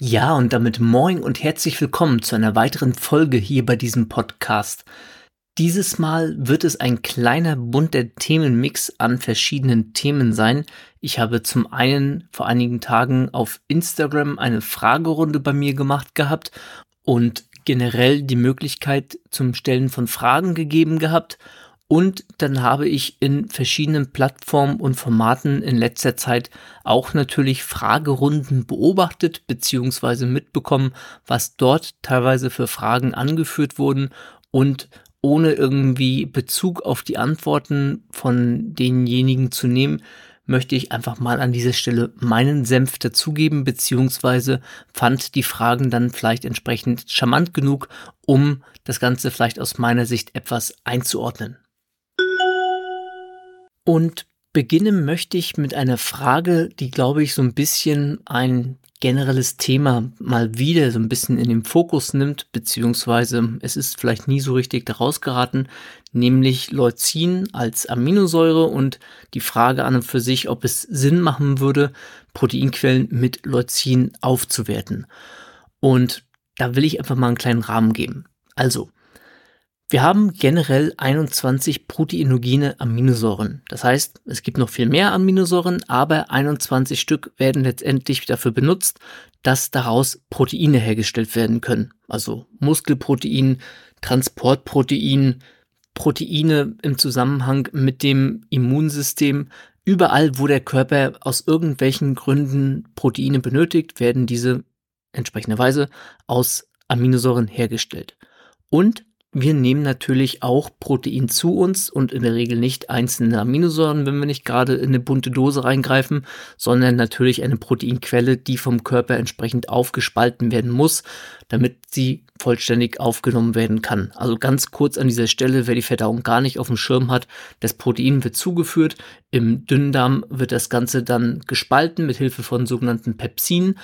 Ja, und damit moin und herzlich willkommen zu einer weiteren Folge hier bei diesem Podcast. Dieses Mal wird es ein kleiner bunter Themenmix an verschiedenen Themen sein. Ich habe zum einen vor einigen Tagen auf Instagram eine Fragerunde bei mir gemacht gehabt und generell die Möglichkeit zum Stellen von Fragen gegeben gehabt. Und dann habe ich in verschiedenen Plattformen und Formaten in letzter Zeit auch natürlich Fragerunden beobachtet bzw. mitbekommen, was dort teilweise für Fragen angeführt wurden und ohne irgendwie Bezug auf die Antworten von denjenigen zu nehmen, möchte ich einfach mal an dieser Stelle meinen Senf dazugeben, beziehungsweise fand die Fragen dann vielleicht entsprechend charmant genug, um das Ganze vielleicht aus meiner Sicht etwas einzuordnen. Und beginnen möchte ich mit einer Frage, die, glaube ich, so ein bisschen ein generelles Thema mal wieder so ein bisschen in den Fokus nimmt, beziehungsweise es ist vielleicht nie so richtig daraus geraten, nämlich Leucin als Aminosäure und die Frage an und für sich, ob es Sinn machen würde, Proteinquellen mit Leucin aufzuwerten. Und da will ich einfach mal einen kleinen Rahmen geben. Also, wir haben generell 21 proteinogene Aminosäuren. Das heißt, es gibt noch viel mehr Aminosäuren, aber 21 Stück werden letztendlich dafür benutzt, dass daraus Proteine hergestellt werden können. Also Muskelprotein, Transportprotein, Proteine im Zusammenhang mit dem Immunsystem. Überall, wo der Körper aus irgendwelchen Gründen Proteine benötigt, werden diese entsprechenderweise aus Aminosäuren hergestellt. Und wir nehmen natürlich auch Protein zu uns und in der Regel nicht einzelne Aminosäuren, wenn wir nicht gerade in eine bunte Dose reingreifen, sondern natürlich eine Proteinquelle, die vom Körper entsprechend aufgespalten werden muss, damit sie vollständig aufgenommen werden kann. Also ganz kurz an dieser Stelle, wer die Verdauung gar nicht auf dem Schirm hat, das Protein wird zugeführt, im Dünndarm wird das Ganze dann gespalten mit Hilfe von sogenannten Pepsinen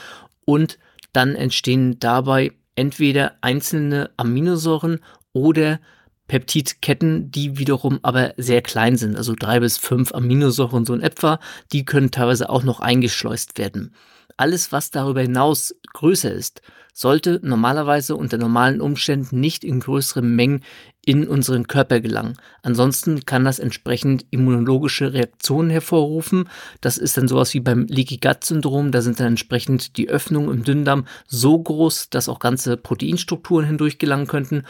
und dann entstehen dabei entweder einzelne Aminosäuren oder Peptidketten, die wiederum aber sehr klein sind, also drei bis fünf Aminosäuren so in etwa, die können teilweise auch noch eingeschleust werden. Alles, was darüber hinaus größer ist, sollte normalerweise unter normalen Umständen nicht in größeren Mengen in unseren Körper gelangen. Ansonsten kann das entsprechend immunologische Reaktionen hervorrufen. Das ist dann sowas wie beim Leaky Gut Syndrom. Da sind dann entsprechend die Öffnungen im Dünndarm so groß, dass auch ganze Proteinstrukturen hindurch gelangen könnten.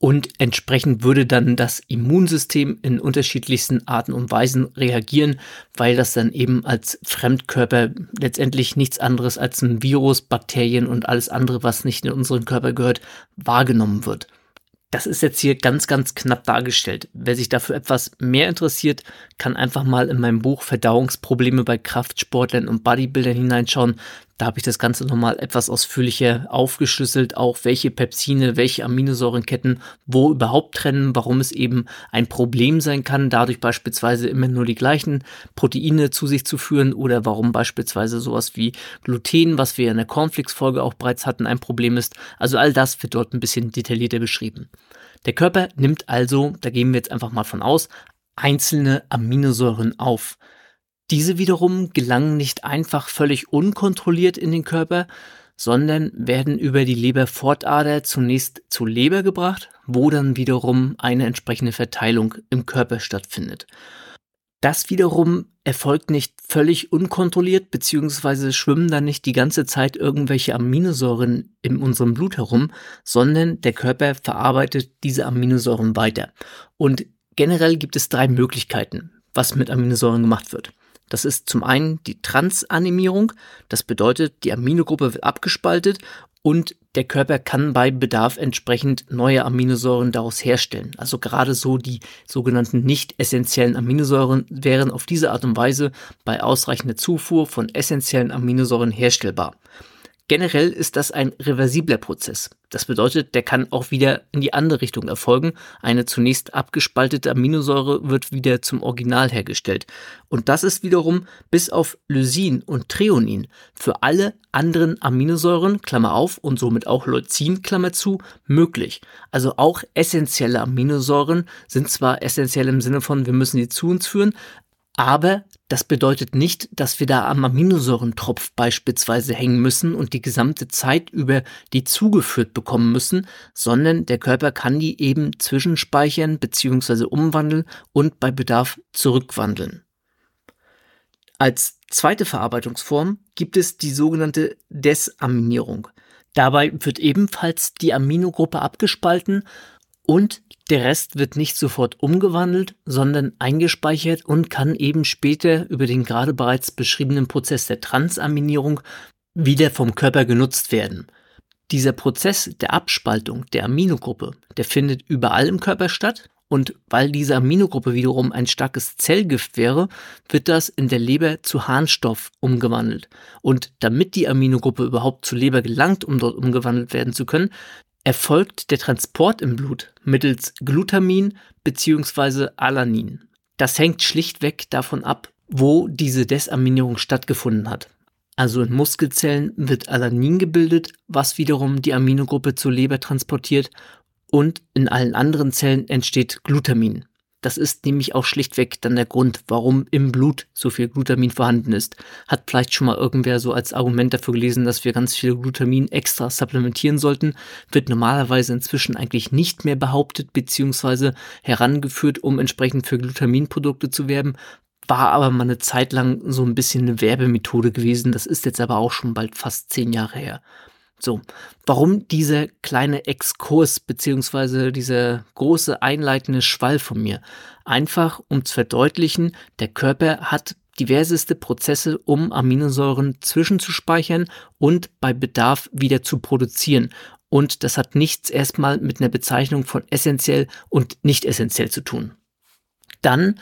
Und entsprechend würde dann das Immunsystem in unterschiedlichsten Arten und Weisen reagieren, weil das dann eben als Fremdkörper letztendlich nichts anderes als ein Virus, Bakterien und alles andere, was nicht in unseren Körper gehört, wahrgenommen wird. Das ist jetzt hier ganz, ganz knapp dargestellt. Wer sich dafür etwas mehr interessiert, kann einfach mal in meinem Buch Verdauungsprobleme bei Kraftsportlern und Bodybuildern hineinschauen. Da habe ich das Ganze nochmal etwas ausführlicher aufgeschlüsselt, auch welche Pepsine, welche Aminosäurenketten wo überhaupt trennen, warum es eben ein Problem sein kann, dadurch beispielsweise immer nur die gleichen Proteine zu sich zu führen oder warum beispielsweise sowas wie Gluten, was wir in der Cornflakes-Folge auch bereits hatten, ein Problem ist. Also all das wird dort ein bisschen detaillierter beschrieben. Der Körper nimmt also, da gehen wir jetzt einfach mal von aus, einzelne Aminosäuren auf. Diese wiederum gelangen nicht einfach völlig unkontrolliert in den Körper, sondern werden über die Leberfortader zunächst zur Leber gebracht, wo dann wiederum eine entsprechende Verteilung im Körper stattfindet. Das wiederum erfolgt nicht völlig unkontrolliert, beziehungsweise schwimmen dann nicht die ganze Zeit irgendwelche Aminosäuren in unserem Blut herum, sondern der Körper verarbeitet diese Aminosäuren weiter. Und generell gibt es drei Möglichkeiten, was mit Aminosäuren gemacht wird. Das ist zum einen die Transanimierung. Das bedeutet, die Aminogruppe wird abgespaltet und der Körper kann bei Bedarf entsprechend neue Aminosäuren daraus herstellen. Also gerade so die sogenannten nicht essentiellen Aminosäuren wären auf diese Art und Weise bei ausreichender Zufuhr von essentiellen Aminosäuren herstellbar. Generell ist das ein reversibler Prozess. Das bedeutet, der kann auch wieder in die andere Richtung erfolgen. Eine zunächst abgespaltete Aminosäure wird wieder zum Original hergestellt. Und das ist wiederum bis auf Lysin und Treonin für alle anderen Aminosäuren, Klammer auf, und somit auch Leucin, Klammer zu, möglich. Also auch essentielle Aminosäuren sind zwar essentiell im Sinne von, wir müssen sie zu uns führen, Aber das bedeutet nicht, dass wir da am Aminosäurentropf beispielsweise hängen müssen und die gesamte Zeit über die zugeführt bekommen müssen, sondern der Körper kann die eben zwischenspeichern bzw. umwandeln und bei Bedarf zurückwandeln. Als zweite Verarbeitungsform gibt es die sogenannte Desaminierung. Dabei wird ebenfalls die Aminogruppe abgespalten und der Rest wird nicht sofort umgewandelt, sondern eingespeichert und kann eben später über den gerade bereits beschriebenen Prozess der Transaminierung wieder vom Körper genutzt werden. Dieser Prozess der Abspaltung der Aminogruppe, der findet überall im Körper statt und weil diese Aminogruppe wiederum ein starkes Zellgift wäre, wird das in der Leber zu Harnstoff umgewandelt. Und damit die Aminogruppe überhaupt zur Leber gelangt, um dort umgewandelt werden zu können, erfolgt der Transport im Blut mittels Glutamin bzw. Alanin. Das hängt schlichtweg davon ab, wo diese Desaminierung stattgefunden hat. Also in Muskelzellen wird Alanin gebildet, was wiederum die Aminogruppe zur Leber transportiert und in allen anderen Zellen entsteht Glutamin. Das ist nämlich auch schlichtweg dann der Grund, warum im Blut so viel Glutamin vorhanden ist. Hat vielleicht schon mal irgendwer so als Argument dafür gelesen, dass wir ganz viel Glutamin extra supplementieren sollten. Wird normalerweise inzwischen eigentlich nicht mehr behauptet bzw. herangeführt, um entsprechend für Glutaminprodukte zu werben. War aber mal eine Zeit lang so ein bisschen eine Werbemethode gewesen. Das ist jetzt aber auch schon bald fast zehn Jahre her. So, warum dieser kleine Exkurs beziehungsweise dieser große einleitende Schwall von mir? Einfach um zu verdeutlichen, der Körper hat diverseste Prozesse, um Aminosäuren zwischenzuspeichern und bei Bedarf wieder zu produzieren. Und das hat nichts erstmal mit einer Bezeichnung von essentiell und nicht essentiell zu tun. Dann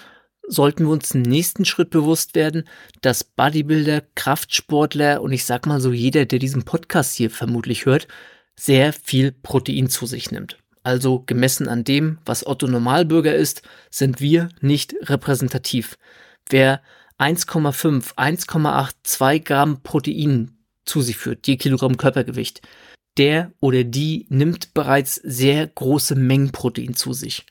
sollten wir uns im nächsten Schritt bewusst werden, dass Bodybuilder, Kraftsportler und ich sag mal so jeder, der diesen Podcast hier vermutlich hört, sehr viel Protein zu sich nimmt. Also gemessen an dem, was Otto Normalbürger ist, sind wir nicht repräsentativ. Wer 1,5, 1,8, 2 Gramm Protein zu sich führt, je Kilogramm Körpergewicht, der oder die nimmt bereits sehr große Mengen Protein zu sich.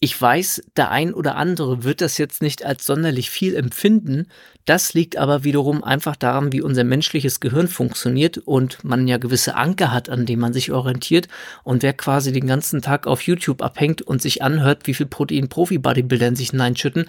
Ich weiß, der ein oder andere wird das jetzt nicht als sonderlich viel empfinden. Das liegt aber wiederum einfach daran, wie unser menschliches Gehirn funktioniert und man ja gewisse Anker hat, an denen man sich orientiert. Und wer quasi den ganzen Tag auf YouTube abhängt und sich anhört, wie viel Protein Profi-Bodybuilder in sich hineinschütten,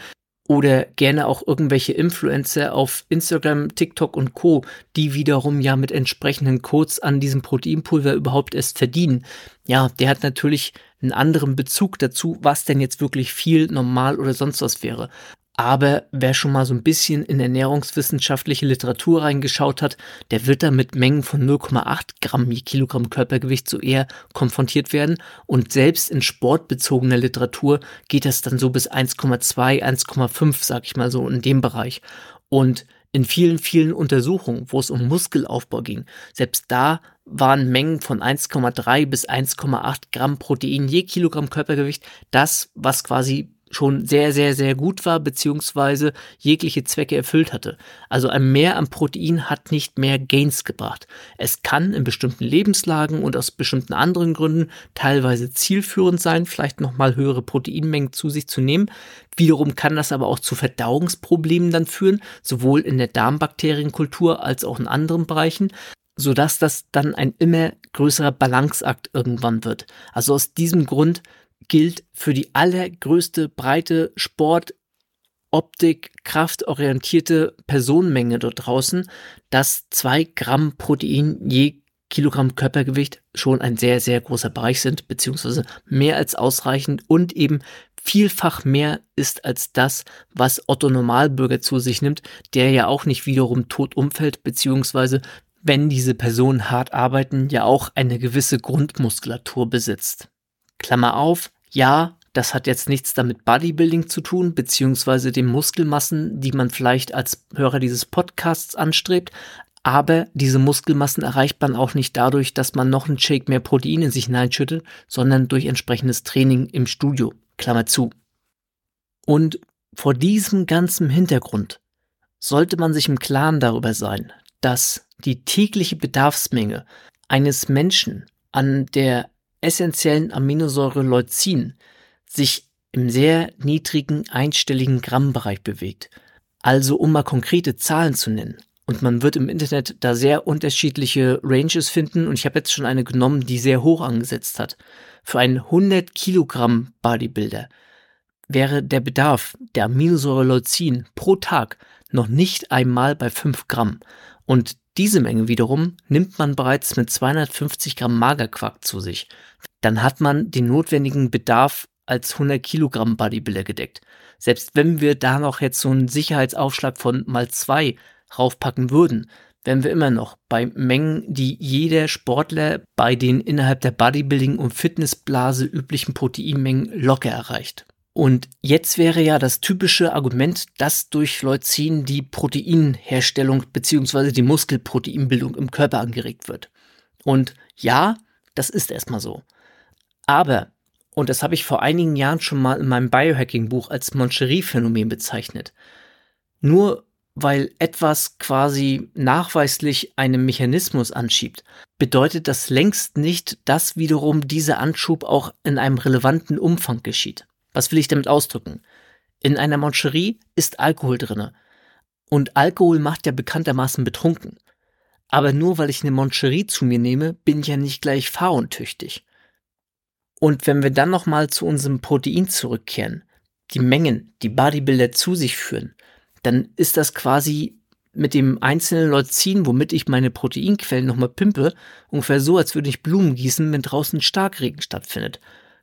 oder gerne auch irgendwelche Influencer auf Instagram, TikTok und Co., die wiederum ja mit entsprechenden Codes an diesem Proteinpulver überhaupt erst verdienen. Ja, der hat natürlich einen anderen Bezug dazu, was denn jetzt wirklich viel normal oder sonst was wäre. Aber wer schon mal so ein bisschen in ernährungswissenschaftliche Literatur reingeschaut hat, der wird da mit Mengen von 0,8 Gramm je Kilogramm Körpergewicht so eher konfrontiert werden. Und selbst in sportbezogener Literatur geht das dann so bis 1,2, 1,5, sag ich mal so, in dem Bereich. Und in vielen, vielen Untersuchungen, wo es um Muskelaufbau ging, selbst da waren Mengen von 1,3 bis 1,8 Gramm Protein je Kilogramm Körpergewicht das, was quasi schon sehr, sehr, sehr gut war, beziehungsweise jegliche Zwecke erfüllt hatte. Also ein Mehr an Protein hat nicht mehr Gains gebracht. Es kann in bestimmten Lebenslagen und aus bestimmten anderen Gründen teilweise zielführend sein, vielleicht nochmal höhere Proteinmengen zu sich zu nehmen. Wiederum kann das aber auch zu Verdauungsproblemen dann führen, sowohl in der Darmbakterienkultur als auch in anderen Bereichen sodass das dann ein immer größerer Balanceakt irgendwann wird. Also aus diesem Grund gilt für die allergrößte breite Sport, Optik, kraftorientierte Personenmenge dort draußen, dass zwei Gramm Protein je Kilogramm Körpergewicht schon ein sehr, sehr großer Bereich sind, beziehungsweise mehr als ausreichend und eben vielfach mehr ist als das, was Otto Normalbürger zu sich nimmt, der ja auch nicht wiederum tot umfällt, beziehungsweise wenn diese Personen hart arbeiten, ja auch eine gewisse Grundmuskulatur besitzt. Klammer auf, ja, das hat jetzt nichts damit Bodybuilding zu tun, beziehungsweise den Muskelmassen, die man vielleicht als Hörer dieses Podcasts anstrebt. Aber diese Muskelmassen erreicht man auch nicht dadurch, dass man noch einen Shake mehr Protein in sich hineinschüttet, sondern durch entsprechendes Training im Studio. Klammer zu. Und vor diesem ganzen Hintergrund sollte man sich im Klaren darüber sein, dass die tägliche Bedarfsmenge eines Menschen an der essentiellen Aminosäure Leucin sich im sehr niedrigen einstelligen Grammbereich bewegt. Also um mal konkrete Zahlen zu nennen. Und man wird im Internet da sehr unterschiedliche Ranges finden und ich habe jetzt schon eine genommen, die sehr hoch angesetzt hat. Für einen 100 Kilogramm Bodybuilder wäre der Bedarf der Aminosäure Leucin pro Tag noch nicht einmal bei 5 Gramm. Und diese Menge wiederum nimmt man bereits mit 250 Gramm Magerquark zu sich. Dann hat man den notwendigen Bedarf als 100 Kilogramm Bodybuilder gedeckt. Selbst wenn wir da noch jetzt so einen Sicherheitsaufschlag von mal zwei raufpacken würden, wären wir immer noch bei Mengen, die jeder Sportler bei den innerhalb der Bodybuilding- und Fitnessblase üblichen Proteinmengen locker erreicht. Und jetzt wäre ja das typische Argument, dass durch Leucin die Proteinherstellung bzw. die Muskelproteinbildung im Körper angeregt wird. Und ja, das ist erstmal so. Aber, und das habe ich vor einigen Jahren schon mal in meinem Biohacking-Buch als Moncherie-Phänomen bezeichnet, nur weil etwas quasi nachweislich einen Mechanismus anschiebt, bedeutet das längst nicht, dass wiederum dieser Anschub auch in einem relevanten Umfang geschieht. Was will ich damit ausdrücken? In einer Moncherie ist Alkohol drinne. Und Alkohol macht ja bekanntermaßen betrunken. Aber nur weil ich eine Moncherie zu mir nehme, bin ich ja nicht gleich fahruntüchtig. Und wenn wir dann nochmal zu unserem Protein zurückkehren, die Mengen, die Bodybuilder zu sich führen, dann ist das quasi mit dem einzelnen Leucin, womit ich meine Proteinquellen nochmal pimpe, ungefähr so, als würde ich Blumen gießen, wenn draußen Starkregen stattfindet.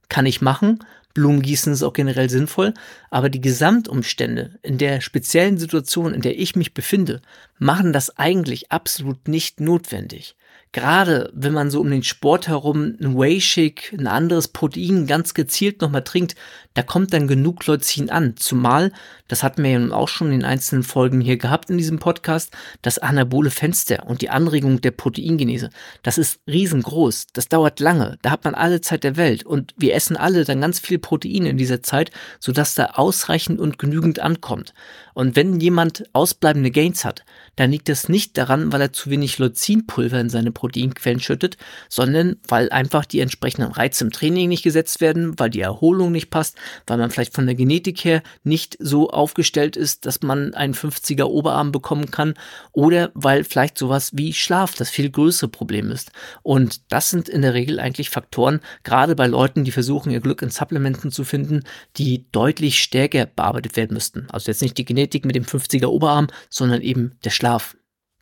Kann ich machen, Blumengießen ist auch generell sinnvoll, aber die Gesamtumstände in der speziellen Situation, in der ich mich befinde, machen das eigentlich absolut nicht notwendig gerade wenn man so um den Sport herum ein Whey-Shake, ein anderes Protein ganz gezielt nochmal trinkt, da kommt dann genug Leucin an. Zumal, das hatten wir ja auch schon in einzelnen Folgen hier gehabt in diesem Podcast, das anabole Fenster und die Anregung der Proteingenese, das ist riesengroß. Das dauert lange. Da hat man alle Zeit der Welt und wir essen alle dann ganz viel Protein in dieser Zeit, sodass da ausreichend und genügend ankommt. Und wenn jemand ausbleibende Gains hat, dann liegt das nicht daran, weil er zu wenig Leucinpulver in seine Proteinquellen schüttet, sondern weil einfach die entsprechenden Reize im Training nicht gesetzt werden, weil die Erholung nicht passt, weil man vielleicht von der Genetik her nicht so aufgestellt ist, dass man einen 50er Oberarm bekommen kann oder weil vielleicht sowas wie Schlaf das viel größere Problem ist. Und das sind in der Regel eigentlich Faktoren, gerade bei Leuten, die versuchen, ihr Glück in Supplementen zu finden, die deutlich stärker bearbeitet werden müssten. Also jetzt nicht die Genetik mit dem 50er Oberarm, sondern eben der Schlaf.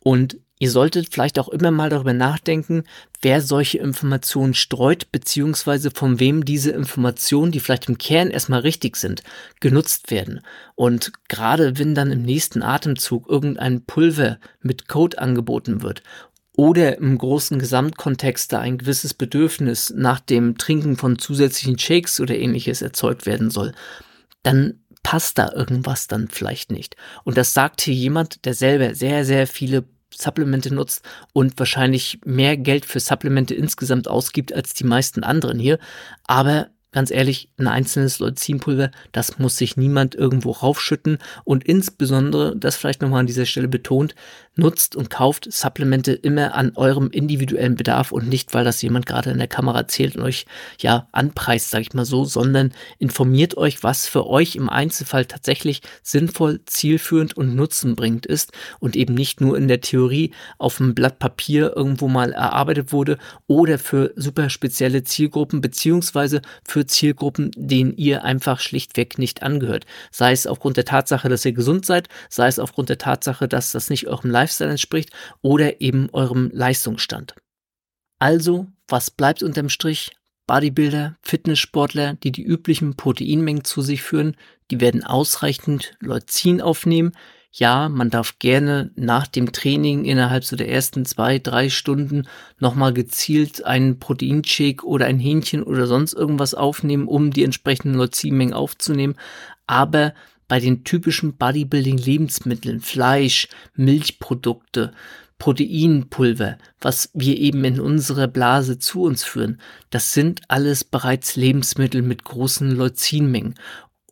Und ihr solltet vielleicht auch immer mal darüber nachdenken, wer solche Informationen streut, beziehungsweise von wem diese Informationen, die vielleicht im Kern erstmal richtig sind, genutzt werden. Und gerade wenn dann im nächsten Atemzug irgendein Pulver mit Code angeboten wird oder im großen Gesamtkontext da ein gewisses Bedürfnis nach dem Trinken von zusätzlichen Shakes oder ähnliches erzeugt werden soll, dann passt da irgendwas dann vielleicht nicht. Und das sagt hier jemand, der selber sehr, sehr viele Supplemente nutzt und wahrscheinlich mehr Geld für Supplemente insgesamt ausgibt als die meisten anderen hier. Aber ganz ehrlich, ein einzelnes Leucinpulver, das muss sich niemand irgendwo raufschütten und insbesondere, das vielleicht nochmal an dieser Stelle betont, nutzt und kauft Supplemente immer an eurem individuellen Bedarf und nicht, weil das jemand gerade in der Kamera erzählt und euch ja anpreist, sag ich mal so, sondern informiert euch, was für euch im Einzelfall tatsächlich sinnvoll, zielführend und nutzenbringend ist und eben nicht nur in der Theorie auf einem Blatt Papier irgendwo mal erarbeitet wurde oder für super spezielle Zielgruppen beziehungsweise für Zielgruppen, denen ihr einfach schlichtweg nicht angehört. Sei es aufgrund der Tatsache, dass ihr gesund seid, sei es aufgrund der Tatsache, dass das nicht eurem Leib Lifestyle entspricht oder eben eurem Leistungsstand. Also, was bleibt unterm Strich? Bodybuilder, Fitnesssportler, die die üblichen Proteinmengen zu sich führen, die werden ausreichend Leucin aufnehmen. Ja, man darf gerne nach dem Training innerhalb so der ersten zwei, drei Stunden nochmal gezielt einen Proteinshake oder ein Hähnchen oder sonst irgendwas aufnehmen, um die entsprechenden Leucinmengen aufzunehmen. Aber bei den typischen Bodybuilding-Lebensmitteln, Fleisch, Milchprodukte, Proteinpulver, was wir eben in unserer Blase zu uns führen, das sind alles bereits Lebensmittel mit großen Leucinmengen.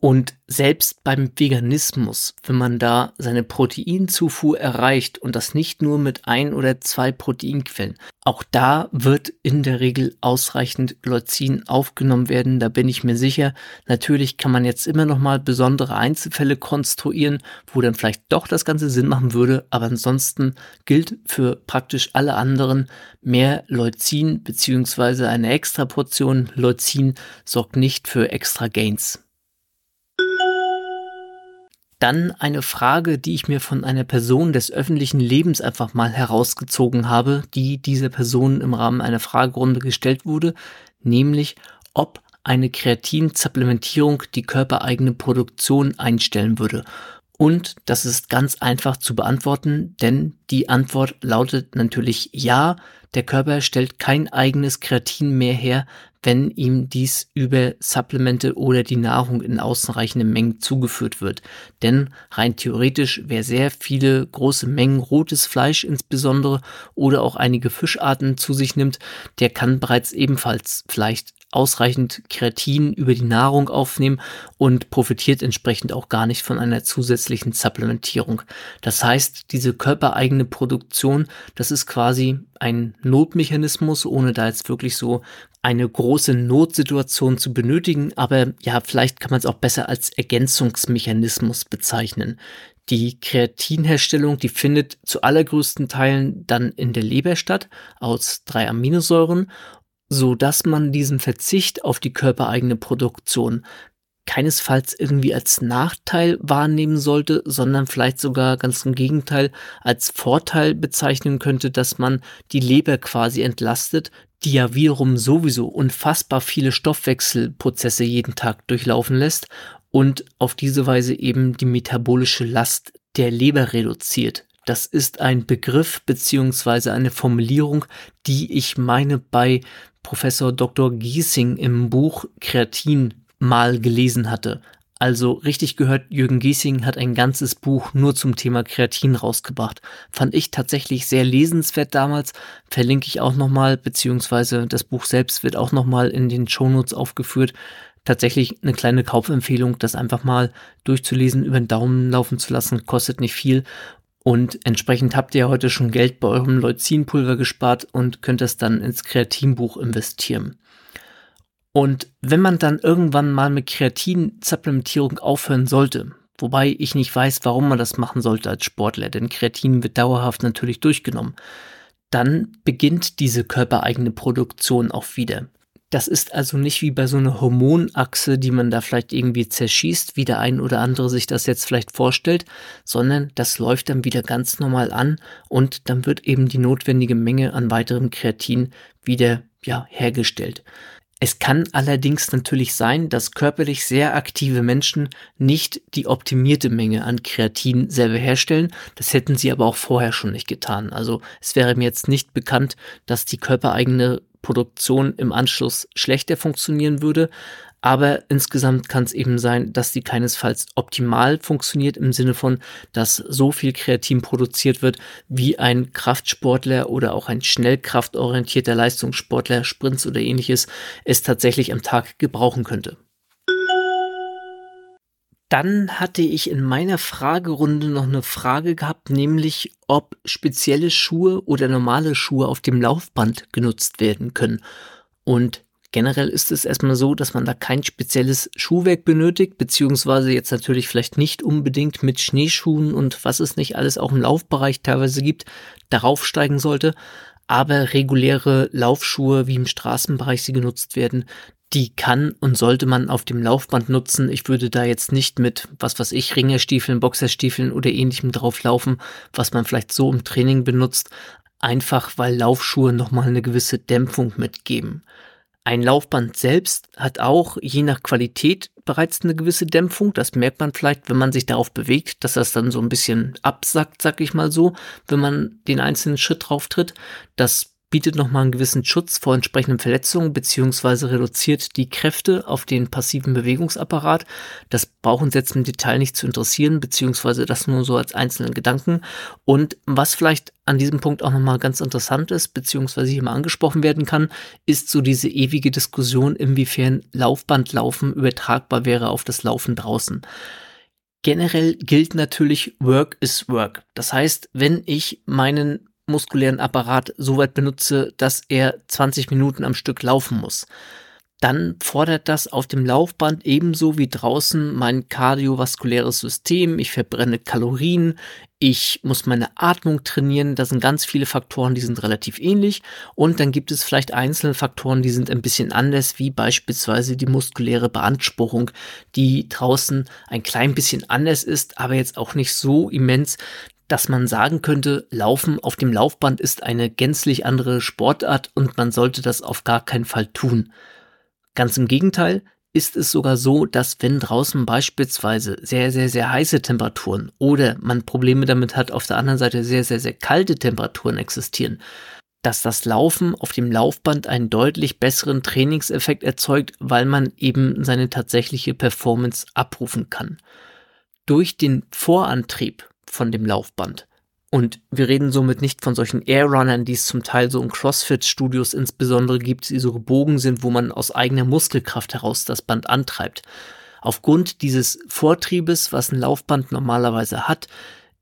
Und selbst beim Veganismus, wenn man da seine Proteinzufuhr erreicht und das nicht nur mit ein oder zwei Proteinquellen, auch da wird in der Regel ausreichend Leucin aufgenommen werden, da bin ich mir sicher. Natürlich kann man jetzt immer noch mal besondere Einzelfälle konstruieren, wo dann vielleicht doch das Ganze Sinn machen würde, aber ansonsten gilt für praktisch alle anderen mehr Leucin beziehungsweise eine extra Portion Leucin sorgt nicht für extra Gains. Dann eine Frage, die ich mir von einer Person des öffentlichen Lebens einfach mal herausgezogen habe, die dieser Person im Rahmen einer Fragerunde gestellt wurde, nämlich ob eine Kreatinsupplementierung die körpereigene Produktion einstellen würde. Und das ist ganz einfach zu beantworten, denn die Antwort lautet natürlich ja, der Körper stellt kein eigenes Kreatin mehr her, wenn ihm dies über Supplemente oder die Nahrung in ausreichenden Mengen zugeführt wird. Denn rein theoretisch, wer sehr viele große Mengen rotes Fleisch insbesondere oder auch einige Fischarten zu sich nimmt, der kann bereits ebenfalls vielleicht ausreichend Kreatin über die Nahrung aufnehmen und profitiert entsprechend auch gar nicht von einer zusätzlichen Supplementierung. Das heißt, diese körpereigene Produktion, das ist quasi ein Notmechanismus, ohne da jetzt wirklich so eine große Notsituation zu benötigen, aber ja, vielleicht kann man es auch besser als Ergänzungsmechanismus bezeichnen. Die Kreatinherstellung, die findet zu allergrößten Teilen dann in der Leber statt, aus drei Aminosäuren, so dass man diesen Verzicht auf die körpereigene Produktion keinesfalls irgendwie als Nachteil wahrnehmen sollte, sondern vielleicht sogar ganz im Gegenteil als Vorteil bezeichnen könnte, dass man die Leber quasi entlastet, die ja wiederum sowieso unfassbar viele Stoffwechselprozesse jeden Tag durchlaufen lässt und auf diese Weise eben die metabolische Last der Leber reduziert. Das ist ein Begriff beziehungsweise eine Formulierung, die ich meine bei Professor Dr. Giesing im Buch Kreatin mal gelesen hatte. Also richtig gehört, Jürgen Giesing hat ein ganzes Buch nur zum Thema Kreatin rausgebracht. Fand ich tatsächlich sehr lesenswert damals. Verlinke ich auch nochmal, beziehungsweise das Buch selbst wird auch nochmal in den Shownotes aufgeführt. Tatsächlich eine kleine Kaufempfehlung, das einfach mal durchzulesen, über den Daumen laufen zu lassen, kostet nicht viel. Und entsprechend habt ihr heute schon Geld bei eurem Leucinpulver gespart und könnt es dann ins Kreatinbuch investieren. Und wenn man dann irgendwann mal mit Kreatin-Supplementierung aufhören sollte, wobei ich nicht weiß, warum man das machen sollte als Sportler, denn Kreatin wird dauerhaft natürlich durchgenommen, dann beginnt diese körpereigene Produktion auch wieder. Das ist also nicht wie bei so einer Hormonachse, die man da vielleicht irgendwie zerschießt, wie der ein oder andere sich das jetzt vielleicht vorstellt, sondern das läuft dann wieder ganz normal an und dann wird eben die notwendige Menge an weiterem Kreatin wieder ja, hergestellt. Es kann allerdings natürlich sein, dass körperlich sehr aktive Menschen nicht die optimierte Menge an Kreatin selber herstellen. Das hätten sie aber auch vorher schon nicht getan. Also es wäre mir jetzt nicht bekannt, dass die körpereigene Produktion im Anschluss schlechter funktionieren würde. Aber insgesamt kann es eben sein, dass die keinesfalls optimal funktioniert im Sinne von, dass so viel Kreatin produziert wird, wie ein Kraftsportler oder auch ein schnellkraftorientierter Leistungssportler, Sprints oder ähnliches es tatsächlich am Tag gebrauchen könnte. Dann hatte ich in meiner Fragerunde noch eine Frage gehabt, nämlich ob spezielle Schuhe oder normale Schuhe auf dem Laufband genutzt werden können. Und Generell ist es erstmal so, dass man da kein spezielles Schuhwerk benötigt, beziehungsweise jetzt natürlich vielleicht nicht unbedingt mit Schneeschuhen und was es nicht alles auch im Laufbereich teilweise gibt, darauf steigen sollte. Aber reguläre Laufschuhe, wie im Straßenbereich sie genutzt werden, die kann und sollte man auf dem Laufband nutzen. Ich würde da jetzt nicht mit, was weiß ich, Ringerstiefeln, Boxerstiefeln oder ähnlichem drauf laufen, was man vielleicht so im Training benutzt, einfach weil Laufschuhe nochmal eine gewisse Dämpfung mitgeben. Ein Laufband selbst hat auch je nach Qualität bereits eine gewisse Dämpfung. Das merkt man vielleicht, wenn man sich darauf bewegt, dass das dann so ein bisschen absackt, sag ich mal so, wenn man den einzelnen Schritt drauf tritt. Das bietet nochmal einen gewissen Schutz vor entsprechenden Verletzungen beziehungsweise reduziert die Kräfte auf den passiven Bewegungsapparat. Das braucht uns jetzt im Detail nicht zu interessieren, beziehungsweise das nur so als einzelnen Gedanken. Und was vielleicht an diesem Punkt auch nochmal ganz interessant ist, beziehungsweise hier mal angesprochen werden kann, ist so diese ewige Diskussion, inwiefern Laufbandlaufen übertragbar wäre auf das Laufen draußen. Generell gilt natürlich, Work is Work. Das heißt, wenn ich meinen muskulären Apparat so weit benutze, dass er 20 Minuten am Stück laufen muss, dann fordert das auf dem Laufband ebenso wie draußen mein kardiovaskuläres System. Ich verbrenne Kalorien, ich muss meine Atmung trainieren. Da sind ganz viele Faktoren, die sind relativ ähnlich. Und dann gibt es vielleicht einzelne Faktoren, die sind ein bisschen anders, wie beispielsweise die muskuläre Beanspruchung, die draußen ein klein bisschen anders ist, aber jetzt auch nicht so immens, dass man sagen könnte, Laufen auf dem Laufband ist eine gänzlich andere Sportart und man sollte das auf gar keinen Fall tun. Ganz im Gegenteil ist es sogar so, dass wenn draußen beispielsweise sehr, sehr, sehr heiße Temperaturen oder man Probleme damit hat, auf der anderen Seite sehr, sehr, sehr kalte Temperaturen existieren, dass das Laufen auf dem Laufband einen deutlich besseren Trainingseffekt erzeugt, weil man eben seine tatsächliche Performance abrufen kann. Durch den Vorantrieb von dem Laufband. Und wir reden somit nicht von solchen Airrunnern, die es zum Teil so in CrossFit-Studios insbesondere gibt, die so gebogen sind, wo man aus eigener Muskelkraft heraus das Band antreibt. Aufgrund dieses Vortriebes, was ein Laufband normalerweise hat,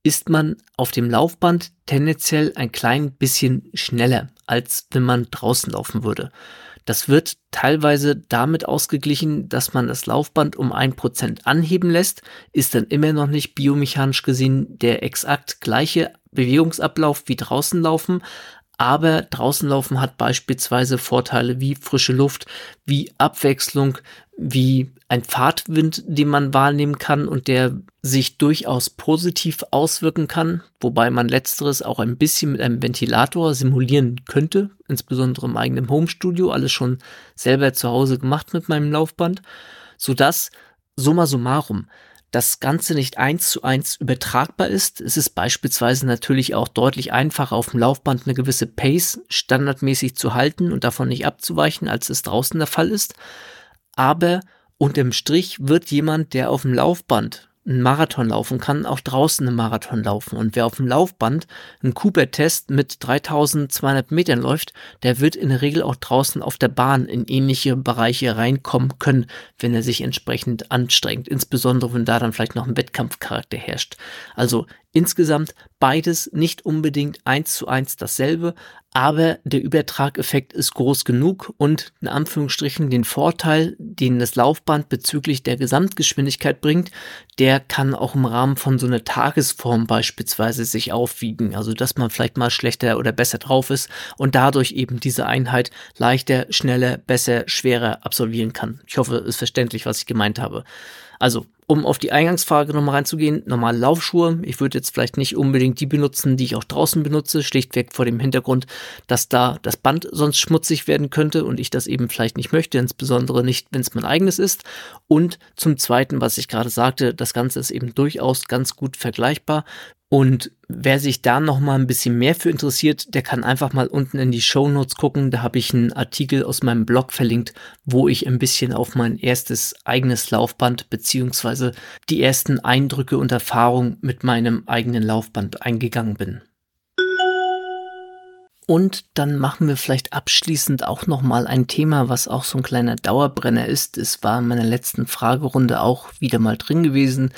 ist man auf dem Laufband tendenziell ein klein bisschen schneller, als wenn man draußen laufen würde. Das wird teilweise damit ausgeglichen, dass man das Laufband um ein Prozent anheben lässt, ist dann immer noch nicht biomechanisch gesehen der exakt gleiche Bewegungsablauf wie draußen laufen, aber draußen laufen hat beispielsweise Vorteile wie frische Luft, wie Abwechslung, wie ein Fahrtwind, den man wahrnehmen kann und der sich durchaus positiv auswirken kann, wobei man letzteres auch ein bisschen mit einem Ventilator simulieren könnte, insbesondere im eigenen Homestudio, alles schon selber zu Hause gemacht mit meinem Laufband, sodass summa summarum das Ganze nicht eins zu eins übertragbar ist. Es ist beispielsweise natürlich auch deutlich einfacher, auf dem Laufband eine gewisse Pace standardmäßig zu halten und davon nicht abzuweichen, als es draußen der Fall ist. Aber unterm Strich wird jemand, der auf dem Laufband einen Marathon laufen kann, auch draußen einen Marathon laufen. Und wer auf dem Laufband einen Cooper-Test mit 3200 Metern läuft, der wird in der Regel auch draußen auf der Bahn in ähnliche Bereiche reinkommen können, wenn er sich entsprechend anstrengt. Insbesondere, wenn da dann vielleicht noch ein Wettkampfcharakter herrscht. Also insgesamt beides nicht unbedingt eins zu eins dasselbe, aber der Übertrageffekt ist groß genug und in Anführungsstrichen den Vorteil, den das Laufband bezüglich der Gesamtgeschwindigkeit bringt, der kann auch im Rahmen von so einer Tagesform beispielsweise sich aufwiegen, also dass man vielleicht mal schlechter oder besser drauf ist und dadurch eben diese Einheit leichter, schneller, besser, schwerer absolvieren kann. Ich hoffe, es ist verständlich, was ich gemeint habe. Also um auf die Eingangsfrage nochmal reinzugehen, normale Laufschuhe. Ich würde jetzt vielleicht nicht unbedingt die benutzen, die ich auch draußen benutze, schlichtweg vor dem Hintergrund, dass da das Band sonst schmutzig werden könnte und ich das eben vielleicht nicht möchte, insbesondere nicht, wenn es mein eigenes ist. Und zum Zweiten, was ich gerade sagte, das Ganze ist eben durchaus ganz gut vergleichbar und wer sich da noch mal ein bisschen mehr für interessiert, der kann einfach mal unten in die Show Notes gucken. Da habe ich einen Artikel aus meinem Blog verlinkt, wo ich ein bisschen auf mein erstes eigenes Laufband beziehungsweise die ersten Eindrücke und Erfahrungen mit meinem eigenen Laufband eingegangen bin. Und dann machen wir vielleicht abschließend auch noch mal ein Thema, was auch so ein kleiner Dauerbrenner ist. Es war in meiner letzten Fragerunde auch wieder mal drin gewesen.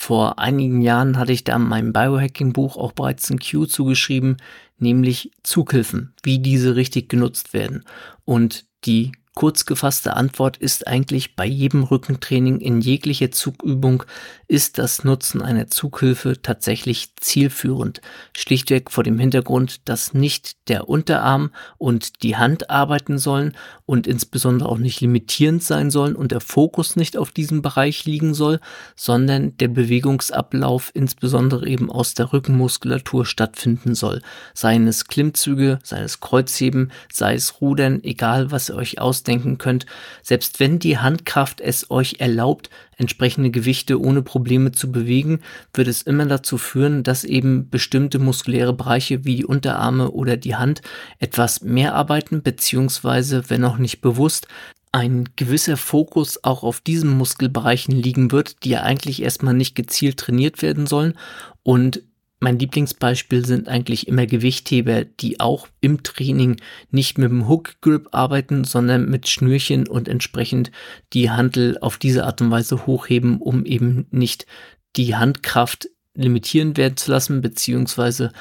Vor einigen Jahren hatte ich da in meinem Biohacking-Buch auch bereits ein Q zugeschrieben, nämlich Zughilfen, wie diese richtig genutzt werden. Und die Kurz gefasste Antwort ist eigentlich bei jedem Rückentraining in jeglicher Zugübung ist das Nutzen einer Zughilfe tatsächlich zielführend. Schlichtweg vor dem Hintergrund, dass nicht der Unterarm und die Hand arbeiten sollen und insbesondere auch nicht limitierend sein sollen und der Fokus nicht auf diesem Bereich liegen soll, sondern der Bewegungsablauf insbesondere eben aus der Rückenmuskulatur stattfinden soll. Seien es Klimmzüge, sei es Kreuzheben, sei es Rudern, egal was ihr euch ausdenkt, denken könnt, selbst wenn die Handkraft es euch erlaubt, entsprechende Gewichte ohne Probleme zu bewegen, wird es immer dazu führen, dass eben bestimmte muskuläre Bereiche wie die Unterarme oder die Hand etwas mehr arbeiten, beziehungsweise, wenn auch nicht bewusst, ein gewisser Fokus auch auf diesen Muskelbereichen liegen wird, die ja eigentlich erstmal nicht gezielt trainiert werden sollen. Und mein Lieblingsbeispiel sind eigentlich immer Gewichtheber, die auch im Training nicht mit dem Hook Grip arbeiten, sondern mit Schnürchen und entsprechend die Handel auf diese Art und Weise hochheben, um eben nicht die Handkraft limitieren werden zu lassen, beziehungsweise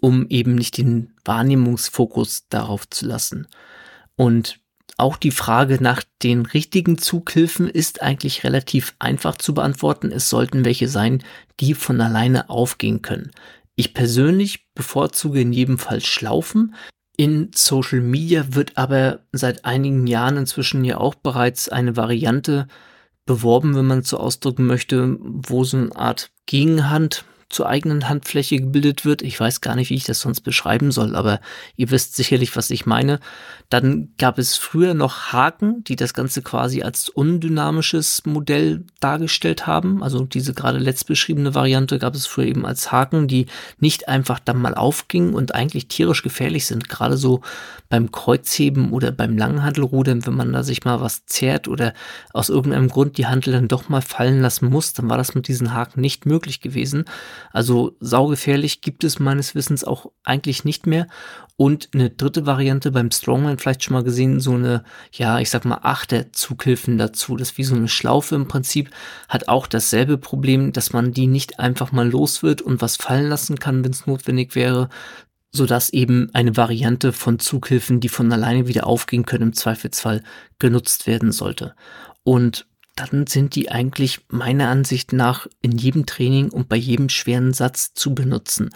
um eben nicht den Wahrnehmungsfokus darauf zu lassen. Und auch die Frage nach den richtigen Zughilfen ist eigentlich relativ einfach zu beantworten. Es sollten welche sein, die von alleine aufgehen können. Ich persönlich bevorzuge in jedem Fall Schlaufen. In Social Media wird aber seit einigen Jahren inzwischen ja auch bereits eine Variante beworben, wenn man es so ausdrücken möchte, wo so eine Art Gegenhand zur eigenen Handfläche gebildet wird. Ich weiß gar nicht, wie ich das sonst beschreiben soll, aber ihr wisst sicherlich, was ich meine. Dann gab es früher noch Haken, die das Ganze quasi als undynamisches Modell dargestellt haben. Also diese gerade letzt beschriebene Variante gab es früher eben als Haken, die nicht einfach dann mal aufgingen und eigentlich tierisch gefährlich sind. Gerade so beim Kreuzheben oder beim Langhandelrudern, wenn man da sich mal was zerrt oder aus irgendeinem Grund die Handel dann doch mal fallen lassen muss, dann war das mit diesen Haken nicht möglich gewesen. Also saugefährlich gibt es meines Wissens auch eigentlich nicht mehr. Und eine dritte Variante beim Strongman vielleicht schon mal gesehen, so eine, ja, ich sag mal, Achter-Zughilfen dazu. Das ist wie so eine Schlaufe im Prinzip, hat auch dasselbe Problem, dass man die nicht einfach mal los wird und was fallen lassen kann, wenn es notwendig wäre, sodass eben eine Variante von Zughilfen, die von alleine wieder aufgehen können, im Zweifelsfall genutzt werden sollte. Und dann sind die eigentlich meiner Ansicht nach in jedem Training und bei jedem schweren Satz zu benutzen.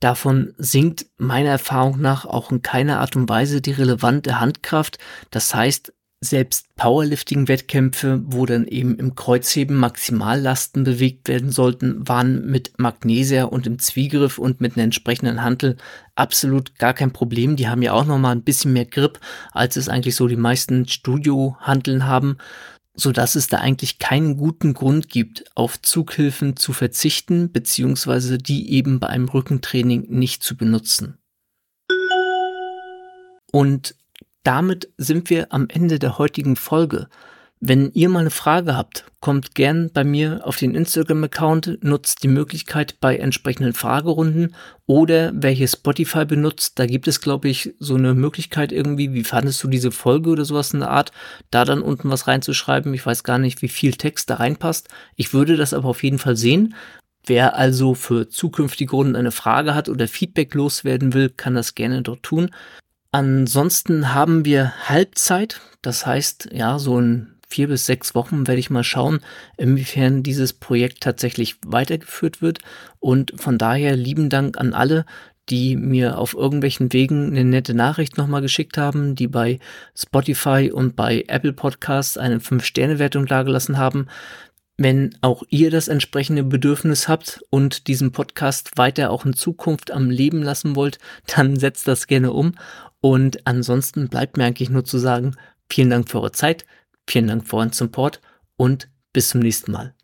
Davon sinkt meiner Erfahrung nach auch in keiner Art und Weise die relevante Handkraft. Das heißt, selbst Powerlifting-Wettkämpfe, wo dann eben im Kreuzheben Maximallasten bewegt werden sollten, waren mit Magnesia und im Zwiegriff und mit einer entsprechenden Hantel absolut gar kein Problem. Die haben ja auch nochmal ein bisschen mehr Grip, als es eigentlich so die meisten Studio-Hanteln haben so dass es da eigentlich keinen guten Grund gibt, auf Zughilfen zu verzichten, beziehungsweise die eben bei einem Rückentraining nicht zu benutzen. Und damit sind wir am Ende der heutigen Folge. Wenn ihr mal eine Frage habt, kommt gern bei mir auf den Instagram-Account, nutzt die Möglichkeit bei entsprechenden Fragerunden oder hier Spotify benutzt, da gibt es, glaube ich, so eine Möglichkeit irgendwie, wie fandest du diese Folge oder sowas in der Art, da dann unten was reinzuschreiben. Ich weiß gar nicht, wie viel Text da reinpasst. Ich würde das aber auf jeden Fall sehen. Wer also für zukünftige Runden eine Frage hat oder Feedback loswerden will, kann das gerne dort tun. Ansonsten haben wir Halbzeit, das heißt, ja, so ein vier bis sechs Wochen werde ich mal schauen, inwiefern dieses Projekt tatsächlich weitergeführt wird. Und von daher lieben Dank an alle, die mir auf irgendwelchen Wegen eine nette Nachricht nochmal geschickt haben, die bei Spotify und bei Apple Podcasts eine 5-Sterne-Wertung dargelassen haben. Wenn auch ihr das entsprechende Bedürfnis habt und diesen Podcast weiter auch in Zukunft am Leben lassen wollt, dann setzt das gerne um. Und ansonsten bleibt mir eigentlich nur zu sagen, vielen Dank für eure Zeit, Vielen Dank für euren Support und bis zum nächsten Mal.